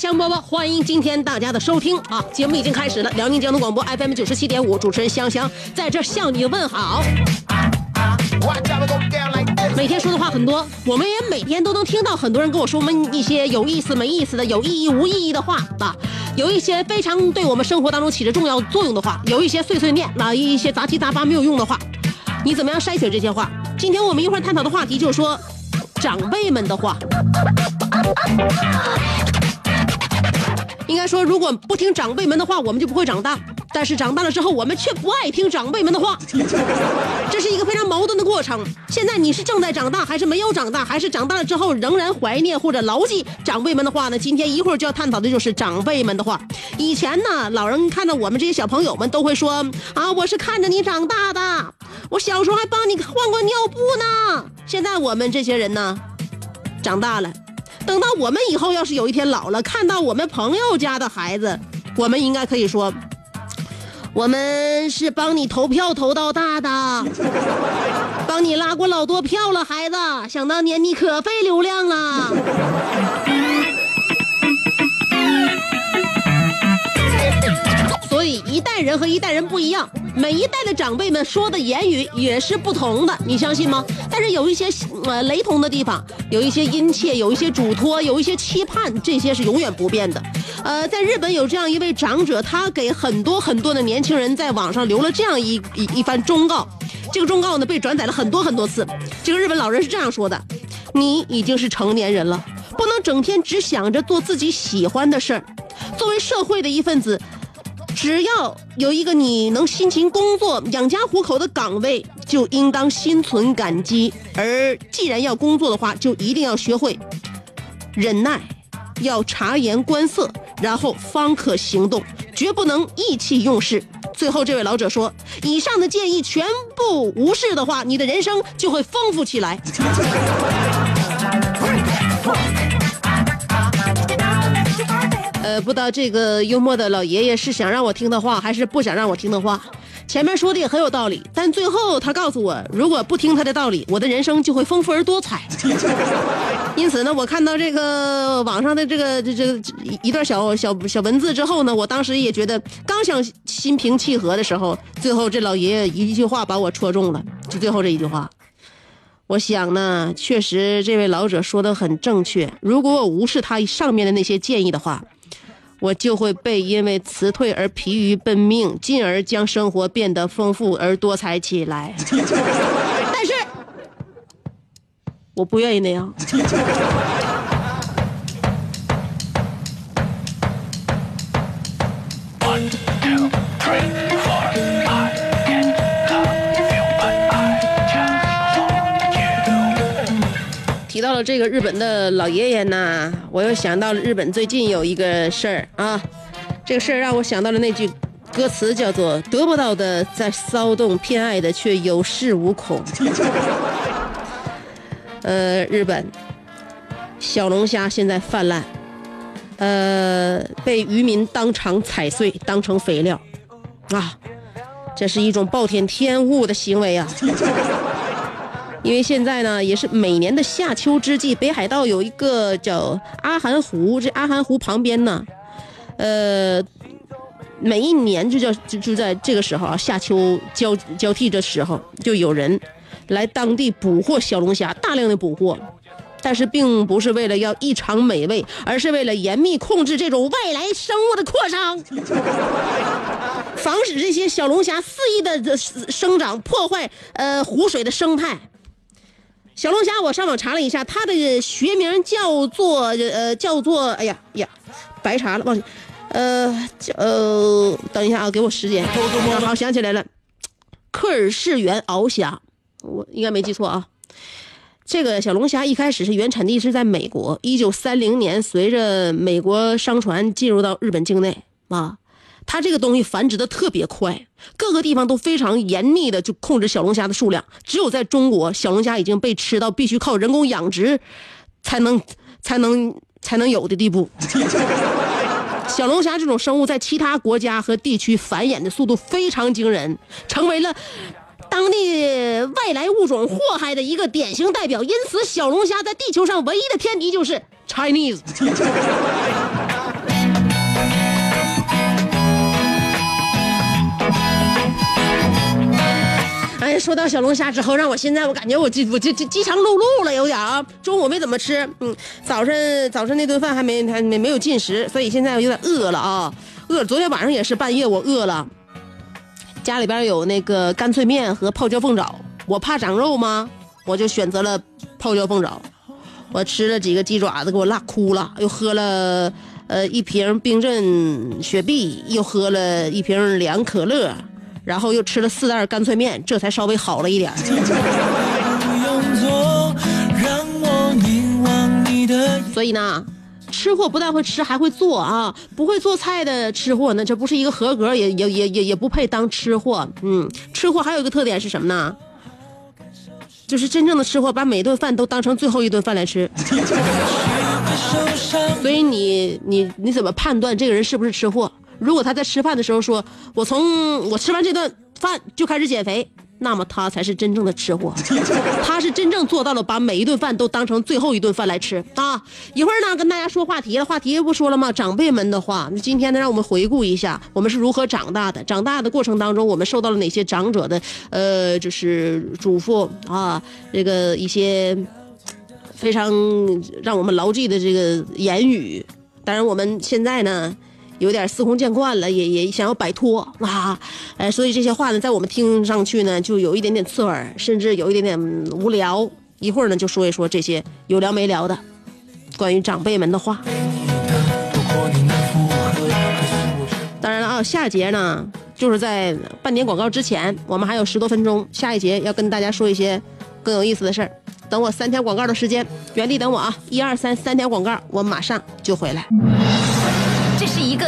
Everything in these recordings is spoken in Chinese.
香饽饽，欢迎今天大家的收听啊！节目已经开始了，辽宁交通广播 FM 九十七点五，主持人香香在这向你问好。每天说的话很多，我们也每天都能听到很多人跟我说我们一些有意思没意思的、有意义无意义的话啊，有一些非常对我们生活当中起着重要作用的话，有一些碎碎念啊，一些杂七杂八没有用的话，你怎么样筛选这些话？今天我们一会儿探讨的话题就是说长辈们的话。应该说，如果不听长辈们的话，我们就不会长大。但是长大了之后，我们却不爱听长辈们的话，这是一个非常矛盾的过程。现在你是正在长大，还是没有长大，还是长大了之后仍然怀念或者牢记长辈们的话呢？今天一会儿就要探讨的就是长辈们的话。以前呢，老人看到我们这些小朋友们都会说啊，我是看着你长大的，我小时候还帮你换过尿布呢。现在我们这些人呢，长大了。等到我们以后要是有一天老了，看到我们朋友家的孩子，我们应该可以说，我们是帮你投票投到大的，帮你拉过老多票了，孩子。想当年你可费流量了。一代人和一代人不一样，每一代的长辈们说的言语也是不同的，你相信吗？但是有一些呃雷同的地方，有一些殷切，有一些嘱托，有一些期盼，这些是永远不变的。呃，在日本有这样一位长者，他给很多很多的年轻人在网上留了这样一一一番忠告，这个忠告呢被转载了很多很多次。这个日本老人是这样说的：“你已经是成年人了，不能整天只想着做自己喜欢的事儿。作为社会的一份子。”只要有一个你能辛勤工作、养家糊口的岗位，就应当心存感激。而既然要工作的话，就一定要学会忍耐，要察言观色，然后方可行动，绝不能意气用事。最后，这位老者说：“以上的建议全部无视的话，你的人生就会丰富起来。”呃，不知道这个幽默的老爷爷是想让我听的话，还是不想让我听的话。前面说的也很有道理，但最后他告诉我，如果不听他的道理，我的人生就会丰富而多彩。因此呢，我看到这个网上的这个这这一段小小小文字之后呢，我当时也觉得，刚想心平气和的时候，最后这老爷爷一句话把我戳中了，就最后这一句话。我想呢，确实这位老者说的很正确。如果我无视他上面的那些建议的话，我就会被因为辞退而疲于奔命，进而将生活变得丰富而多彩起来。但是，我不愿意那样。提到了这个日本的老爷爷呢，我又想到了日本最近有一个事儿啊，这个事儿让我想到了那句歌词，叫做“得不到的在骚动，偏爱的却有恃无恐”。呃，日本小龙虾现在泛滥，呃，被渔民当场踩碎，当成肥料，啊，这是一种暴殄天物的行为啊！因为现在呢，也是每年的夏秋之际，北海道有一个叫阿寒湖，这阿寒湖旁边呢，呃，每一年就叫就就在这个时候啊，夏秋交交替的时候，就有人来当地捕获小龙虾，大量的捕获。但是并不是为了要异常美味，而是为了严密控制这种外来生物的扩张，防止这些小龙虾肆意的生长，破坏呃湖水的生态。小龙虾，我上网查了一下，它的学名叫做呃叫做哎呀呀，白查了忘记，呃叫呃等一下啊，给我时间，好想起来了，科尔氏原螯虾，我应该没记错啊。这个小龙虾一开始是原产地是在美国，一九三零年随着美国商船进入到日本境内啊，它这个东西繁殖的特别快，各个地方都非常严密的就控制小龙虾的数量，只有在中国，小龙虾已经被吃到必须靠人工养殖才能才能才能有的地步。小龙虾这种生物在其他国家和地区繁衍的速度非常惊人，成为了。当地外来物种祸害的一个典型代表，因此小龙虾在地球上唯一的天敌就是 Chinese。说到小龙虾之后，让我现在我感觉我饥我饥饥饥肠辘辘了，有点啊。中午没怎么吃，嗯，早晨早晨那顿饭还没还没没有进食，所以现在有点饿了啊，饿。昨天晚上也是半夜我饿了。家里边有那个干脆面和泡椒凤爪，我怕长肉吗？我就选择了泡椒凤爪。我吃了几个鸡爪子，给我辣哭了。又喝了呃一瓶冰镇雪碧，又喝了一瓶凉可乐，然后又吃了四袋干脆面，这才稍微好了一点。所以呢。吃货不但会吃，还会做啊！不会做菜的吃货，呢这不是一个合格，也也也也也不配当吃货。嗯，吃货还有一个特点是什么呢？就是真正的吃货，把每顿饭都当成最后一顿饭来吃。所以你你你怎么判断这个人是不是吃货？如果他在吃饭的时候说：“我从我吃完这顿饭就开始减肥。”那么他才是真正的吃货，他是真正做到了把每一顿饭都当成最后一顿饭来吃啊！一会儿呢，跟大家说话题了，话题不说了吗？长辈们的话，今天呢，让我们回顾一下我们是如何长大的。长大的过程当中，我们受到了哪些长者的呃，就是嘱咐啊，这个一些非常让我们牢记的这个言语。当然，我们现在呢。有点司空见惯了，也也想要摆脱啊，哎，所以这些话呢，在我们听上去呢，就有一点点刺耳，甚至有一点点无聊。一会儿呢，就说一说这些有聊没聊的关于长辈们的话。当然了啊，下节呢，就是在半点广告之前，我们还有十多分钟，下一节要跟大家说一些更有意思的事儿。等我三条广告的时间，原地等我啊！一二三，三条广告，我马上就回来。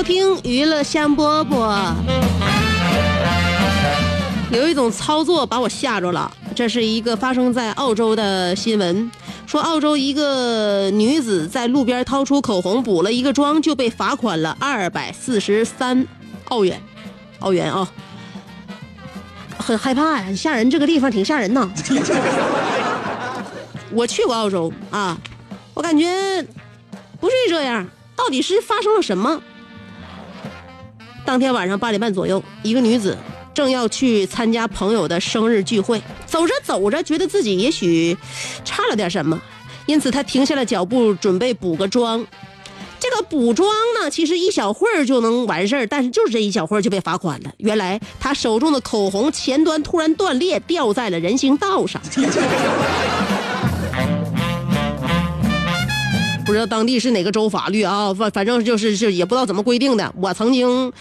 收听娱乐香饽饽。有一种操作把我吓着了，这是一个发生在澳洲的新闻，说澳洲一个女子在路边掏出口红补了一个妆，就被罚款了二百四十三澳元，澳元啊，很害怕呀，吓人，这个地方挺吓人呐。我去过澳洲啊，我感觉不是这样，到底是发生了什么？当天晚上八点半左右，一个女子正要去参加朋友的生日聚会，走着走着，觉得自己也许差了点什么，因此她停下了脚步，准备补个妆。这个补妆呢，其实一小会儿就能完事儿，但是就是这一小会儿就被罚款了。原来她手中的口红前端突然断裂，掉在了人行道上。不知道当地是哪个州法律啊？反反正就是是也不知道怎么规定的。我曾经，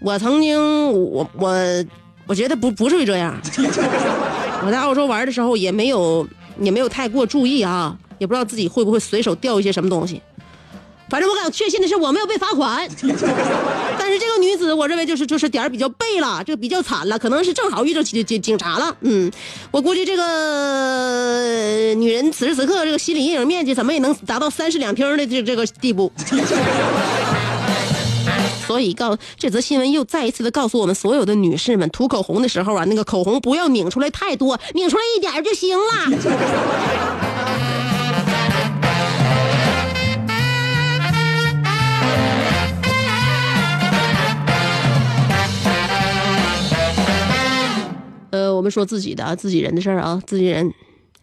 我曾经，我我我觉得不不至于这样。我在澳洲玩的时候也没有也没有太过注意啊，也不知道自己会不会随手掉一些什么东西。反正我敢确信的是，我没有被罚款。但是这个女子，我认为就是就是点儿比较背了，这个比较惨了，可能是正好遇到警警警察了。嗯，我估计这个女人此时此刻这个心理阴影面积怎么也能达到三室两厅的这这个地步。所以告这则新闻又再一次的告诉我们所有的女士们，涂口红的时候啊，那个口红不要拧出来太多，拧出来一点就行了。呃，我们说自己的啊，自己人的事儿啊，自己人。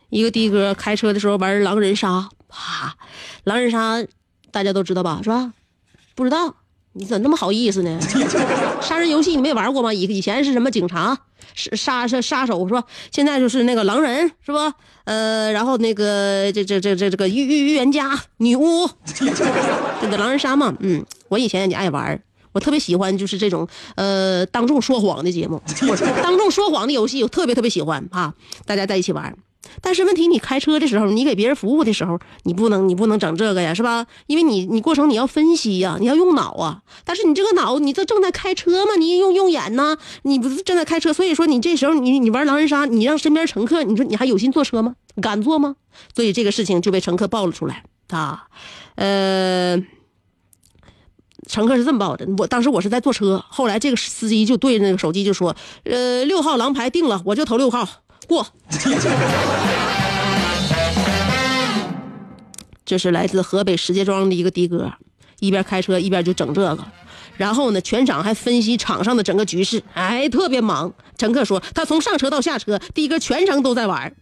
一个的哥开车的时候玩狼人杀，啪，狼人杀大家都知道吧，是吧？不知道，你怎么那么好意思呢？杀人游戏你没玩过吗？以以前是什么警察、杀杀杀手是吧？现在就是那个狼人是吧？呃，然后那个这这这这这个预预预言家、女巫，这个狼人杀嘛，嗯，我以前也爱玩。我特别喜欢就是这种呃当众说谎的节目，当众说谎的游戏，我特别特别喜欢啊！大家在一起玩。但是问题，你开车的时候，你给别人服务的时候，你不能你不能整这个呀，是吧？因为你你过程你要分析呀，你要用脑啊。但是你这个脑，你这正在开车嘛，你用用眼呢，你不是正在开车，所以说你这时候你你玩狼人杀，你让身边乘客，你说你还有心坐车吗？敢坐吗？所以这个事情就被乘客爆了出来啊，呃。乘客是这么报的，我当时我是在坐车，后来这个司机就对着那个手机就说：“呃，六号狼牌定了，我就投六号过。”这是来自河北石家庄的一个的哥，一边开车一边就整这个，然后呢，全场还分析场上的整个局势，哎，特别忙。乘客说他从上车到下车，的哥全程都在玩，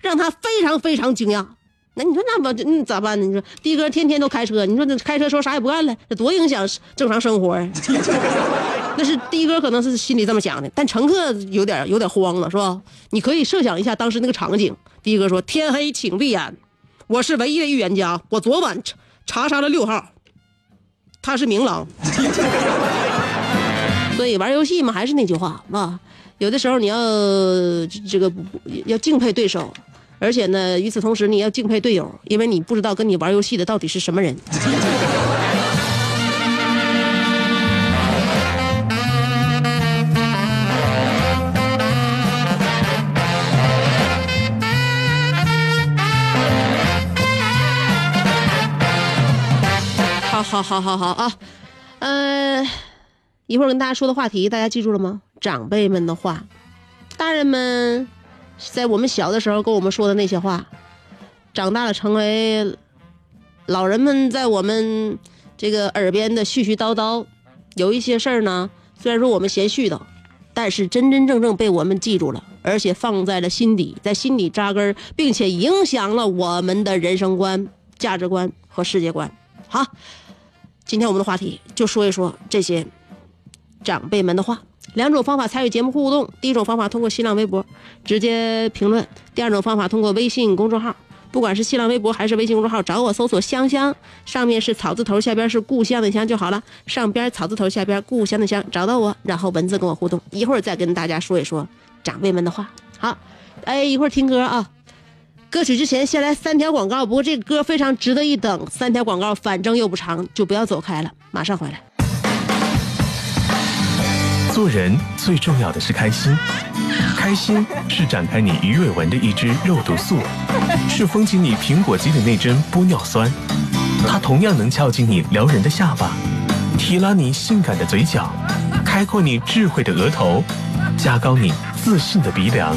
让他非常非常惊讶。那你说那不那咋办呢？你说的哥天天都开车，你说这开车时候啥也不干了，这多影响正常生活那是的哥可能是心里这么想的，但乘客有点有点慌了，是吧？你可以设想一下当时那个场景。的哥说：“天黑请闭眼，我是唯一的预言家，我昨晚查查杀了六号，他是明狼。所以玩游戏嘛，还是那句话啊，有的时候你要这个要敬佩对手。”而且呢，与此同时，你要敬佩队友，因为你不知道跟你玩游戏的到底是什么人。好好好啊，嗯，一会儿跟大家说的话题，大家记住了吗？长辈们的话，大人们。在我们小的时候跟我们说的那些话，长大了成为老人们在我们这个耳边的絮絮叨叨，有一些事儿呢，虽然说我们嫌絮叨，但是真真正正被我们记住了，而且放在了心底，在心里扎根，并且影响了我们的人生观、价值观和世界观。好，今天我们的话题就说一说这些长辈们的话。两种方法参与节目互动：第一种方法通过新浪微博直接评论；第二种方法通过微信公众号。不管是新浪微博还是微信公众号，找我搜索“香香”，上面是草字头，下边是故乡的乡就好了。上边草字头，下边故乡的乡，找到我，然后文字跟我互动。一会儿再跟大家说一说长辈们的话。好，哎，一会儿听歌啊。歌曲之前先来三条广告，不过这个歌非常值得一等。三条广告，反正又不长，就不要走开了，马上回来。做人最重要的是开心，开心是展开你鱼尾纹的一支肉毒素，是封紧你苹果肌的那针玻尿酸，它同样能翘起你撩人的下巴，提拉你性感的嘴角，开阔你智慧的额头，加高你自信的鼻梁。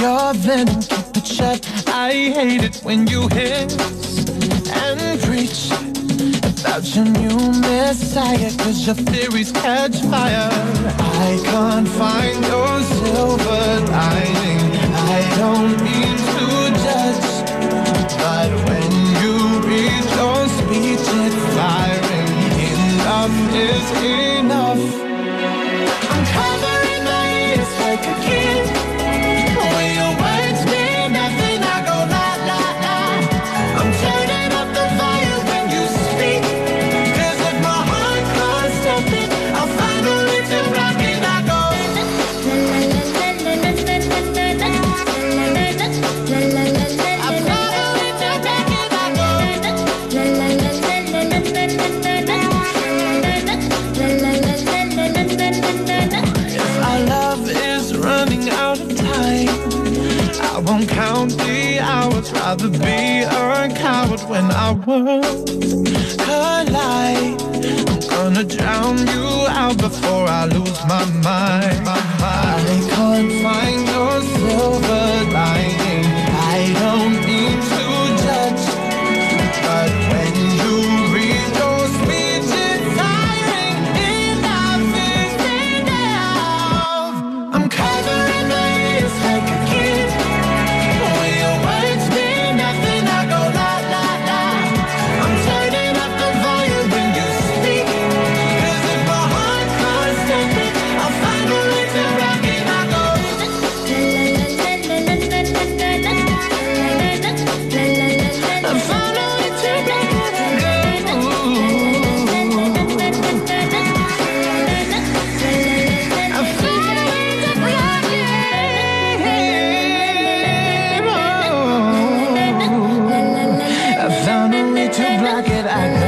Your venom, keep it shut. I hate it when you hiss and preach about your new messiah, cause your theories catch fire. I can't find your silver lining. I don't mean to judge, but when you read your speech, it's firing. Enough is enough. I'm covering my ears like a kid. I won't count the hours. Rather be a coward when our worlds collide. I'm gonna drown you out before I lose my mind. My mind. I can't find your silver lining. I don't to block it. I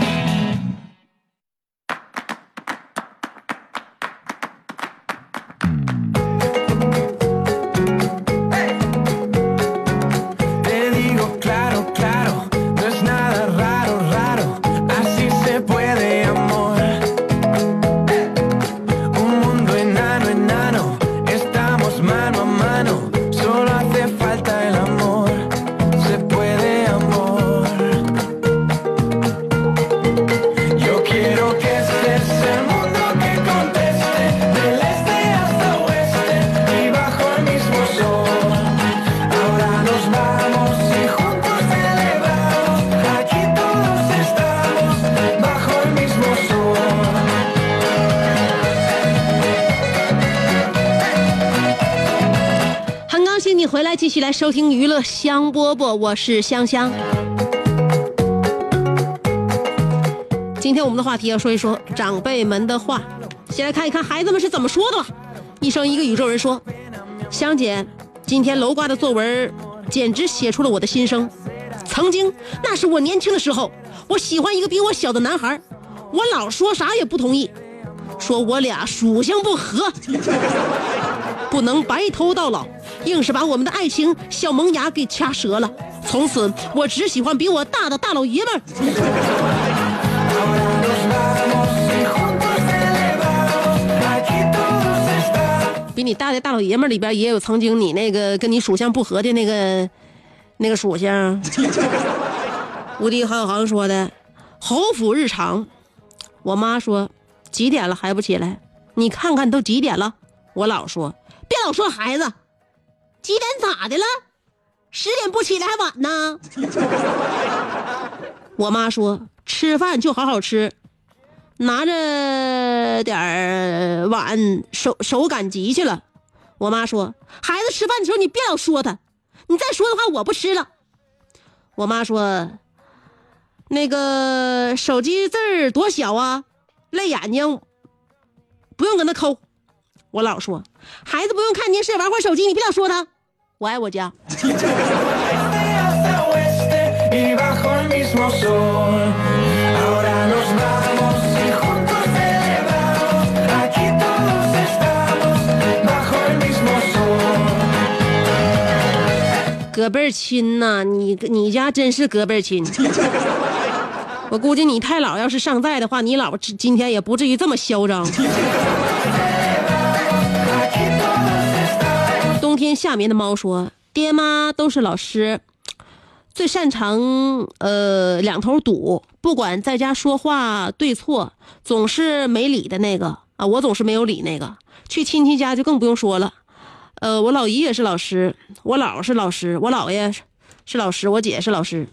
继续来收听娱乐香饽饽，我是香香。今天我们的话题要说一说长辈们的话，先来看一看孩子们是怎么说的吧。一生一个宇宙人说：“香姐，今天楼瓜的作文简直写出了我的心声。曾经那是我年轻的时候，我喜欢一个比我小的男孩，我老说啥也不同意，说我俩属相不合，不能白头到老，硬是把我们的爱情小萌芽给掐折了。从此我只喜欢比我大的大老爷们儿。”比你大的大老爷们儿里边也有曾经你那个跟你属相不合的那个那个属相。无敌郝小航说的，侯府日常。我妈说几点了还不起来？你看看都几点了？我老说别老说孩子，几点咋的了？十点不起来还晚呢。我妈说吃饭就好好吃。拿着点儿碗，手手赶集去了。我妈说：“孩子吃饭的时候你别老说他，你再说的话我不吃了。”我妈说：“那个手机字儿多小啊，累眼睛，不用搁那抠。”我老说：“孩子不用看电视，玩会儿手机，你别老说他。”我爱我家。隔辈儿亲呐，你你家真是隔辈儿亲。我估计你太姥要是尚在的话，你姥今天也不至于这么嚣张。天下面的猫说：“爹妈都是老师，最擅长呃两头堵，不管在家说话对错，总是没理的那个啊，我总是没有理那个。去亲戚家就更不用说了。”呃，我老姨也是老师，我姥是老师，我姥爷是老师，我姐是老师，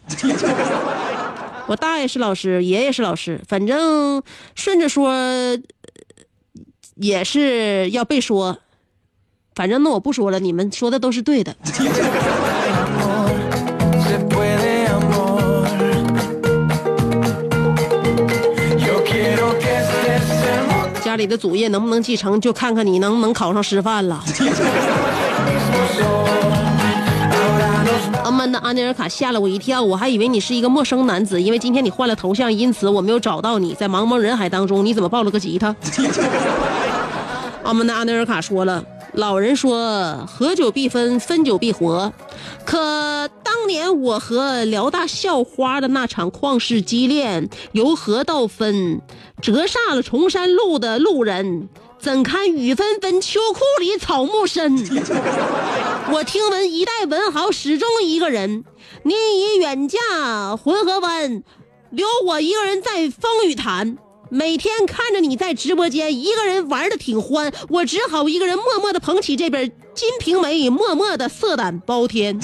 我大爷是老师，爷爷是老师，反正顺着说也是要被说，反正那我不说了，你们说的都是对的。家里的祖业能不能继承，就看看你能不能考上师范了。阿曼的阿内尔卡吓了我一跳，我还以为你是一个陌生男子，因为今天你换了头像，因此我没有找到你。在茫茫人海当中，你怎么抱了个吉他？阿曼的阿内尔卡说了。老人说：“合久必分，分久必合。”可当年我和辽大校花的那场旷世激恋，由合到分，折煞了崇山路的路人，怎堪雨纷纷，秋裤里草木深？我听闻一代文豪始终一个人，您已远嫁浑河湾，留我一个人在风雨潭。每天看着你在直播间一个人玩的挺欢，我只好一个人默默的捧起这本《金瓶梅》，默默的色胆包天。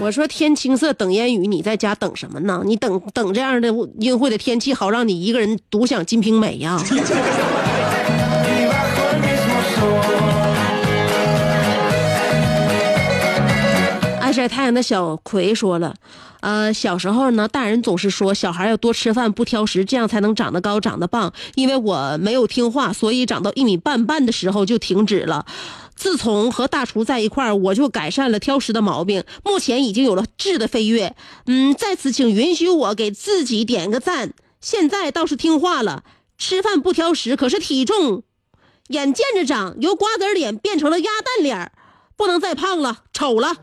我说天青色等烟雨，你在家等什么呢？你等等这样的阴晦的天气，好让你一个人独享《金瓶梅》呀。晒太阳的小葵说了，呃，小时候呢，大人总是说小孩要多吃饭，不挑食，这样才能长得高、长得棒。因为我没有听话，所以长到一米半半的时候就停止了。自从和大厨在一块儿，我就改善了挑食的毛病，目前已经有了质的飞跃。嗯，在此请允许我给自己点个赞。现在倒是听话了，吃饭不挑食，可是体重眼见着长，由瓜子脸变成了鸭蛋脸。不能再胖了，丑了。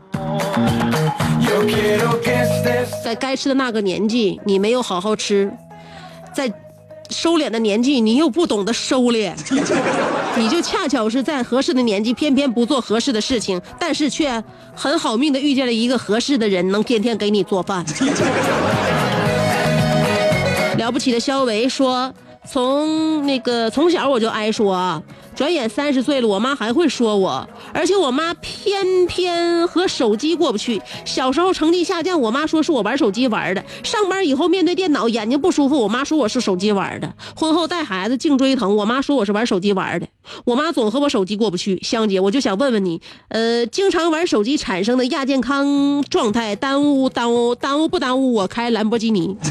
在该吃的那个年纪，你没有好好吃；在收敛的年纪，你又不懂得收敛。你就恰巧是在合适的年纪，偏偏不做合适的事情，但是却很好命的遇见了一个合适的人，能天天给你做饭。了不起的肖维说：“从那个从小我就挨说。”转眼三十岁了，我妈还会说我，而且我妈偏偏和手机过不去。小时候成绩下降，我妈说是我玩手机玩的；上班以后面对电脑眼睛不舒服，我妈说我是手机玩的；婚后带孩子颈椎疼，我妈说我是玩手机玩的。我妈总和我手机过不去。香姐，我就想问问你，呃，经常玩手机产生的亚健康状态，耽误耽误耽误不耽误我开兰博基尼？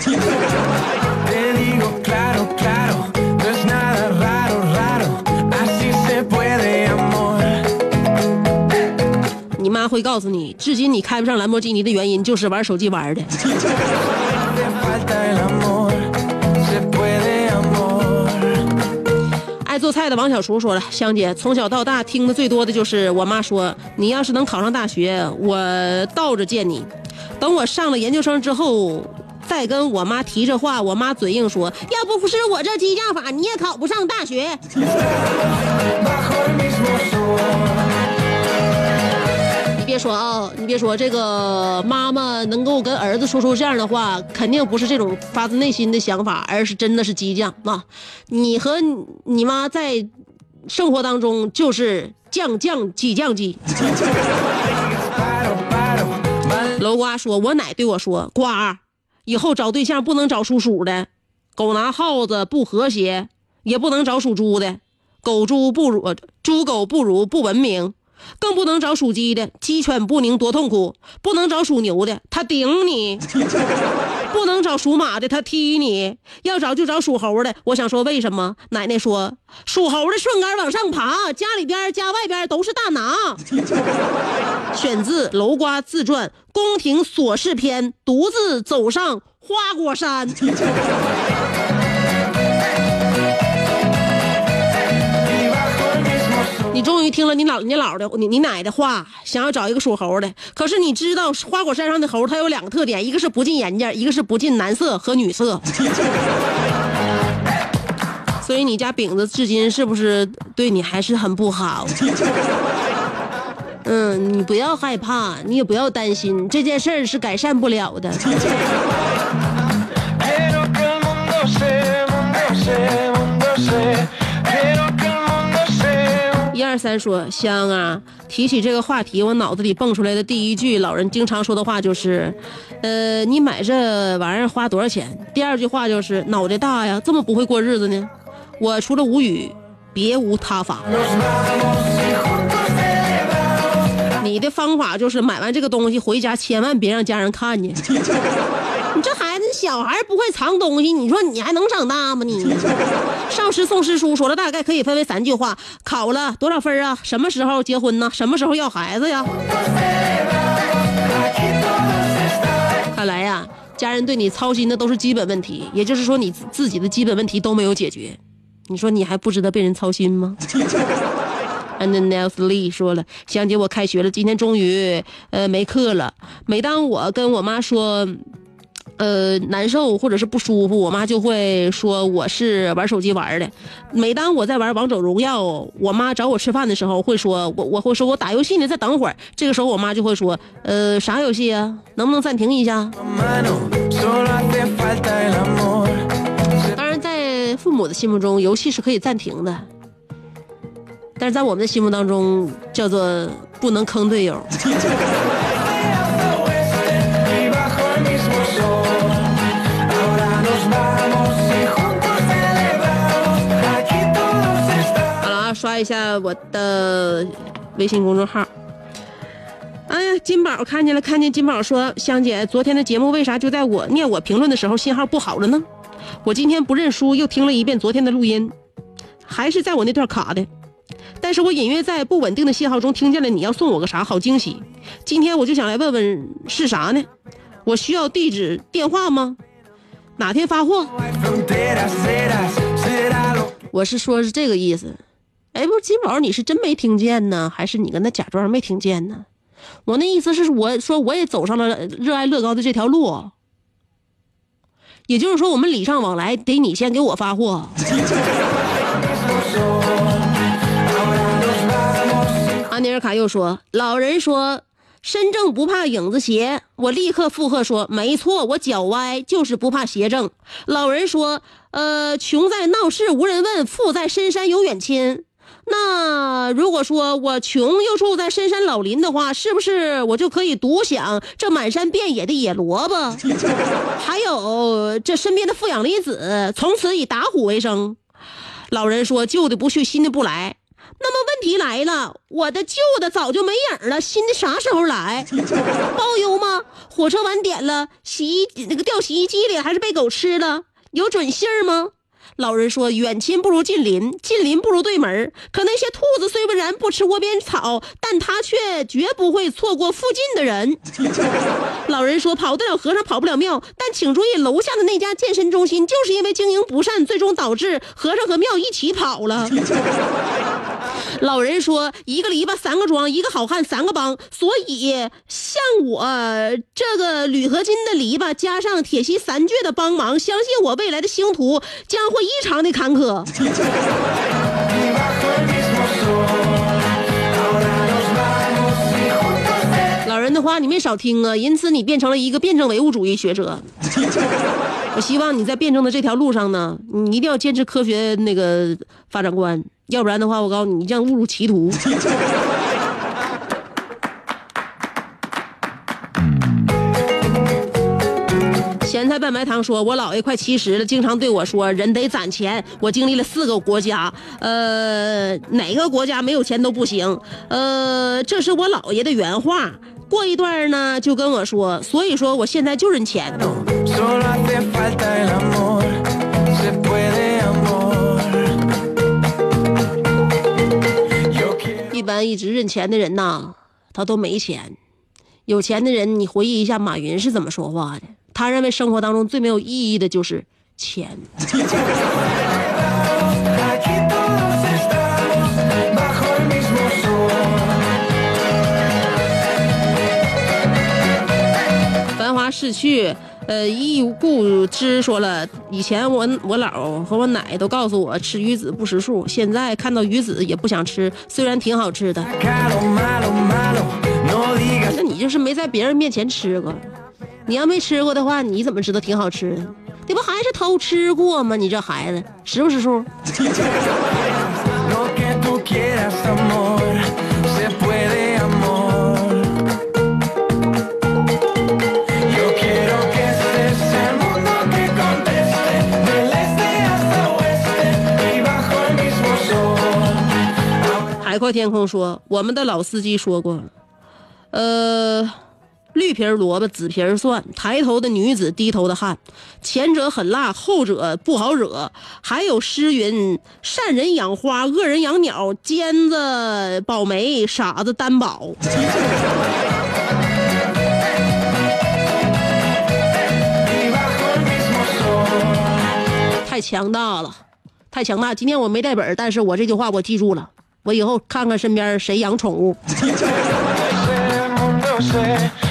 妈会告诉你，至今你开不上兰博基尼的原因就是玩手机玩的。爱做菜的王小厨说了：“香姐，从小到大听的最多的就是我妈说，你要是能考上大学，我倒着见你。等我上了研究生之后，再跟我妈提这话，我妈嘴硬说，要不是我这激将法，你也考不上大学。别说啊，你别说，这个妈妈能够跟儿子说出这样的话，肯定不是这种发自内心的想法，而是真的是激将啊！你和你妈在生活当中就是将将激将激。楼瓜说：“我奶对我说，瓜，以后找对象不能找属鼠的，狗拿耗子不和谐，也不能找属猪的，狗猪不如猪狗不如不文明，更不能找属鸡的，鸡犬不宁多痛苦，不能找属牛的，他顶你，不能找属马的，他踢你，要找就找属猴的。我想说为什么？奶奶说，属猴的顺杆往上爬，家里边家外边都是大拿。”选自《楼瓜自传·宫廷琐事篇》，独自走上花果山。终于听了你姥、你姥的、你你奶的话，想要找一个属猴的。可是你知道花果山上的猴，它有两个特点，一个是不近眼镜，一个是不近男色和女色。所以你家饼子至今是不是对你还是很不好？嗯，你不要害怕，你也不要担心，这件事儿是改善不了的。二三说香啊！提起这个话题，我脑子里蹦出来的第一句老人经常说的话就是，呃，你买这玩意儿花多少钱？第二句话就是脑袋大呀，这么不会过日子呢？我除了无语，别无他法。你的方法就是买完这个东西回家，千万别让家人看见。你这孩小孩不会藏东西，你说你还能长大吗你？上师送师叔说了，大概可以分为三句话：考了多少分啊？什么时候结婚呢？什么时候要孩子呀？看来呀，家人对你操心的都是基本问题，也就是说你自己的基本问题都没有解决。你说你还不值得被人操心吗？And then Nels Lee 说了，香姐，我开学了，今天终于呃没课了。每当我跟我妈说，呃难受或者是不舒服，我妈就会说我是玩手机玩的。每当我在玩王者荣耀，我妈找我吃饭的时候会说我我会说我打游戏呢，再等会儿。这个时候我妈就会说，呃啥游戏啊？能不能暂停一下？当然，在父母的心目中，游戏是可以暂停的，但是在我们的心目当中，叫做不能坑队友。刷一下我的微信公众号。哎呀，金宝看见了，看见金宝说：“香姐，昨天的节目为啥就在我念我评论的时候信号不好了呢？我今天不认输，又听了一遍昨天的录音，还是在我那段卡的。但是我隐约在不稳定的信号中听见了你要送我个啥好惊喜。今天我就想来问问是啥呢？我需要地址、电话吗？哪天发货我是说是这个意思。哎，不是金宝，你是真没听见呢，还是你跟他假装没听见呢？我那意思是我说我也走上了热爱乐高的这条路，也就是说我们礼尚往来，得你先给我发货。阿尼尔卡又说：“老人说，身正不怕影子斜。”我立刻附和说：“没错，我脚歪就是不怕邪正。”老人说：“呃，穷在闹市无人问，富在深山有远亲。”那如果说我穷又住在深山老林的话，是不是我就可以独享这满山遍野的野萝卜，还有这身边的负氧离子，从此以打虎为生？老人说：“旧的不去，新的不来。”那么问题来了，我的旧的早就没影了，新的啥时候来？包邮吗？火车晚点了，洗衣那个掉洗衣机里还是被狗吃了？有准信儿吗？老人说：“远亲不如近邻，近邻不如对门。可那些兔子虽不然不吃窝边草，但它却绝不会错过附近的人。”老人说：“跑得了和尚跑不了庙，但请注意，楼下的那家健身中心就是因为经营不善，最终导致和尚和庙一起跑了。”老人说：“一个篱笆三个桩，一个好汉三个帮。所以，像我这个铝合金的篱笆，加上铁西三倔的帮忙，相信我未来的星途将会异常的坎坷。”老人的话你没少听啊，因此你变成了一个辩证唯物主义学者。我希望你在辩证的这条路上呢，你一定要坚持科学那个发展观，要不然的话，我告诉你，你将误入歧途。咸菜拌白糖说：“我姥爷快七十了，经常对我说，人得攒钱。我经历了四个国家，呃，哪个国家没有钱都不行。呃，这是我姥爷的原话。过一段呢，就跟我说，所以说我现在就认钱。”一般一直认钱的人呐，他都没钱。有钱的人，你回忆一下马云是怎么说话的？他认为生活当中最没有意义的就是钱。繁华逝去，呃，忆故之说了，以前我我姥和我奶都告诉我吃鱼子不识数，现在看到鱼子也不想吃，虽然挺好吃的。那你就是没在别人面前吃过，你要没吃过的话，你怎么知道挺好吃的？这不还是偷吃过吗？你这孩子识不识数？sol. 海阔天空说，我们的老司机说过，呃，绿皮萝卜紫皮蒜，抬头的女子低头的汉，前者很辣，后者不好惹。还有诗云：善人养花，恶人养鸟，尖子保媒，傻子担保。太强大了，太强大！今天我没带本，但是我这句话我记住了。我以后看看身边谁养宠物。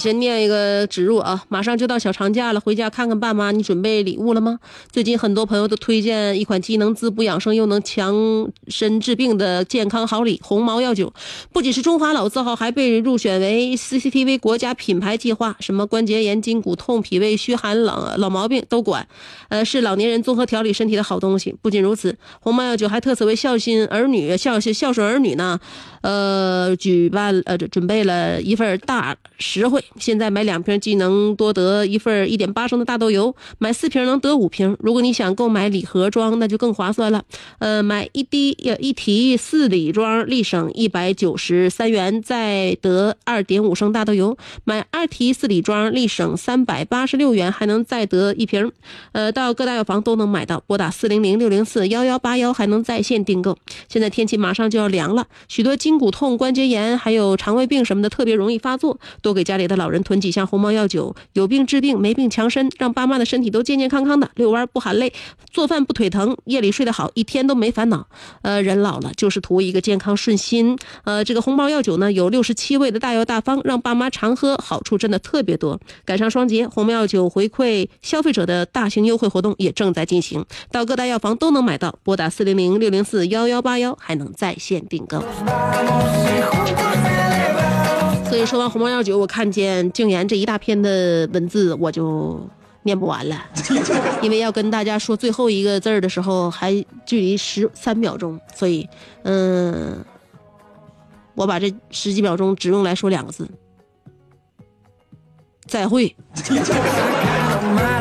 先念一个植入啊，马上就到小长假了，回家看看爸妈，你准备礼物了吗？最近很多朋友都推荐一款既能滋补养生又能强身治病的健康好礼——鸿茅药酒，不仅是中华老字号，还被入选为 CCTV 国家品牌计划，什么关节炎、筋骨痛、脾胃虚寒冷老毛病都管，呃，是老年人综合调理身体的好东西。不仅如此，鸿茅药酒还特此为孝心儿女、孝孝顺儿女呢，呃，举办呃准备了一份大实惠。现在买两瓶既能多得一份一点八升的大豆油，买四瓶能得五瓶。如果你想购买礼盒装，那就更划算了。呃，买一滴呃一提四礼装，立省一百九十三元，再得二点五升大豆油；买二提四里庄，立省三百八十六元，还能再得一瓶。呃，到各大药房都能买到，拨打四零零六零四幺幺八幺，还能在线订购。现在天气马上就要凉了，许多筋骨痛、关节炎，还有肠胃病什么的，特别容易发作。多给家里的老人囤几箱鸿茅药酒，有病治病，没病强身，让爸妈的身体都健健康康的。遛弯不喊累，做饭不腿疼，夜里睡得好，一天都没烦恼。呃，人老了就是图一个健康顺心。呃，这个鸿茅药酒呢，有六十七味的大药大方，让爸妈常喝，好处真的特别多。赶上双节，鸿茅药酒回馈消费者的大型优惠活动也正在进行，到各大药房都能买到。拨打四零零六零四幺幺八幺，还能在线订购。所以说完红毛药酒，我看见静言这一大篇的文字，我就念不完了，因为要跟大家说最后一个字的时候，还距离十三秒钟，所以，嗯，我把这十几秒钟只用来说两个字：再会。